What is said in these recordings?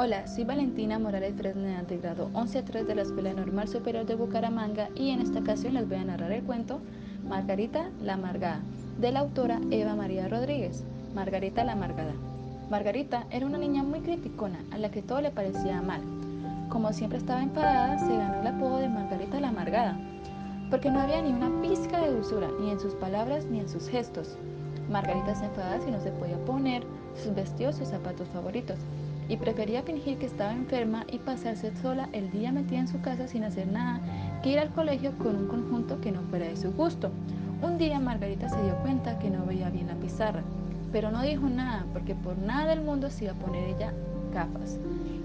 Hola, soy Valentina Morales Fresneda de grado 11-3 de la Escuela Normal Superior de Bucaramanga y en esta ocasión les voy a narrar el cuento Margarita la Amargada de la autora Eva María Rodríguez. Margarita la Amargada. Margarita era una niña muy criticona a la que todo le parecía mal. Como siempre estaba enfadada, se ganó el apodo de Margarita la Amargada, porque no había ni una pizca de dulzura ni en sus palabras ni en sus gestos. Margarita se enfadaba si no se podía poner sus vestidos o zapatos favoritos y prefería fingir que estaba enferma y pasarse sola el día metida en su casa sin hacer nada que ir al colegio con un conjunto que no fuera de su gusto. Un día Margarita se dio cuenta que no veía bien la pizarra, pero no dijo nada porque por nada del mundo se iba a poner ella gafas.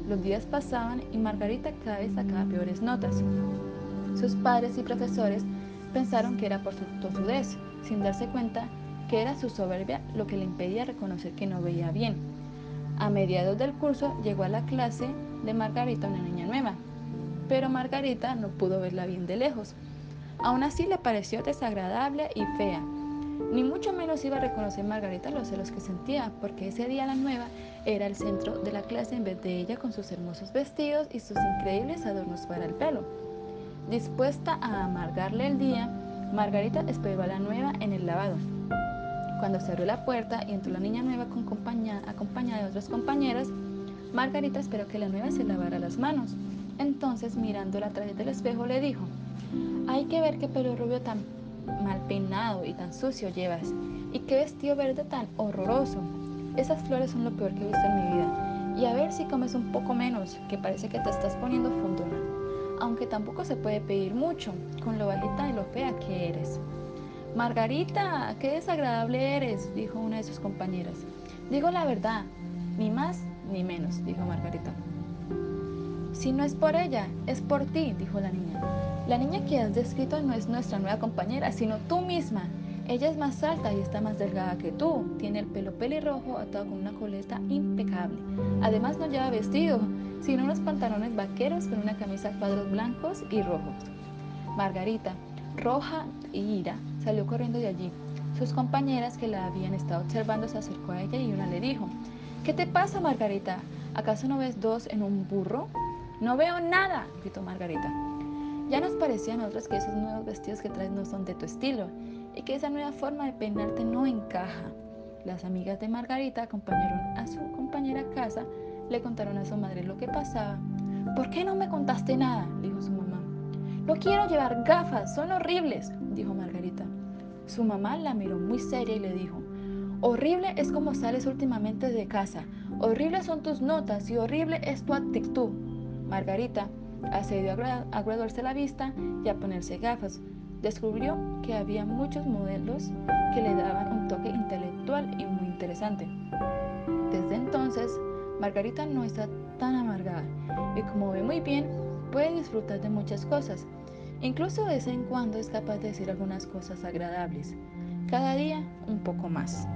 Los días pasaban y Margarita cada vez sacaba peores notas. Sus padres y profesores pensaron que era por su tosudez, sin darse cuenta que era su soberbia lo que le impedía reconocer que no veía bien. A mediados del curso llegó a la clase de Margarita una niña nueva, pero Margarita no pudo verla bien de lejos. Aún así le pareció desagradable y fea. Ni mucho menos iba a reconocer Margarita los celos que sentía, porque ese día la nueva era el centro de la clase en vez de ella con sus hermosos vestidos y sus increíbles adornos para el pelo. Dispuesta a amargarle el día, Margarita esperó a la nueva en el lavado. Cuando cerró la puerta y entró la niña nueva con acompañada de otras compañeras, Margarita esperó que la nueva se lavara las manos. Entonces, mirándola a través del espejo, le dijo, hay que ver qué pelo rubio tan mal peinado y tan sucio llevas, y qué vestido verde tan horroroso. Esas flores son lo peor que he visto en mi vida. Y a ver si comes un poco menos, que parece que te estás poniendo fundona. Aunque tampoco se puede pedir mucho, con lo bajita y lo fea que eres. Margarita, qué desagradable eres, dijo una de sus compañeras. Digo la verdad, ni más ni menos, dijo Margarita. Si no es por ella, es por ti, dijo la niña. La niña que has descrito no es nuestra nueva compañera, sino tú misma. Ella es más alta y está más delgada que tú. Tiene el pelo pelirrojo atado con una coleta impecable. Además no lleva vestido, sino unos pantalones vaqueros con una camisa a cuadros blancos y rojos. Margarita, roja y ira, salió corriendo de allí. Sus compañeras que la habían estado observando se acercó a ella y una le dijo, ¿Qué te pasa, Margarita? ¿Acaso no ves dos en un burro? No veo nada, gritó Margarita. Ya nos parecían otras que esos nuevos vestidos que traes no son de tu estilo y que esa nueva forma de peinarte no encaja. Las amigas de Margarita acompañaron a su compañera a casa, le contaron a su madre lo que pasaba. ¿Por qué no me contaste nada? dijo su mamá. No quiero llevar gafas, son horribles, dijo Margarita. Su mamá la miró muy seria y le dijo, horrible es como sales últimamente de casa, horribles son tus notas y horrible es tu actitud. Margarita accedió a graduarse la vista y a ponerse gafas. Descubrió que había muchos modelos que le daban un toque intelectual y muy interesante. Desde entonces, Margarita no está tan amargada y como ve muy bien, puede disfrutar de muchas cosas. Incluso de vez en cuando es capaz de decir algunas cosas agradables. Cada día un poco más.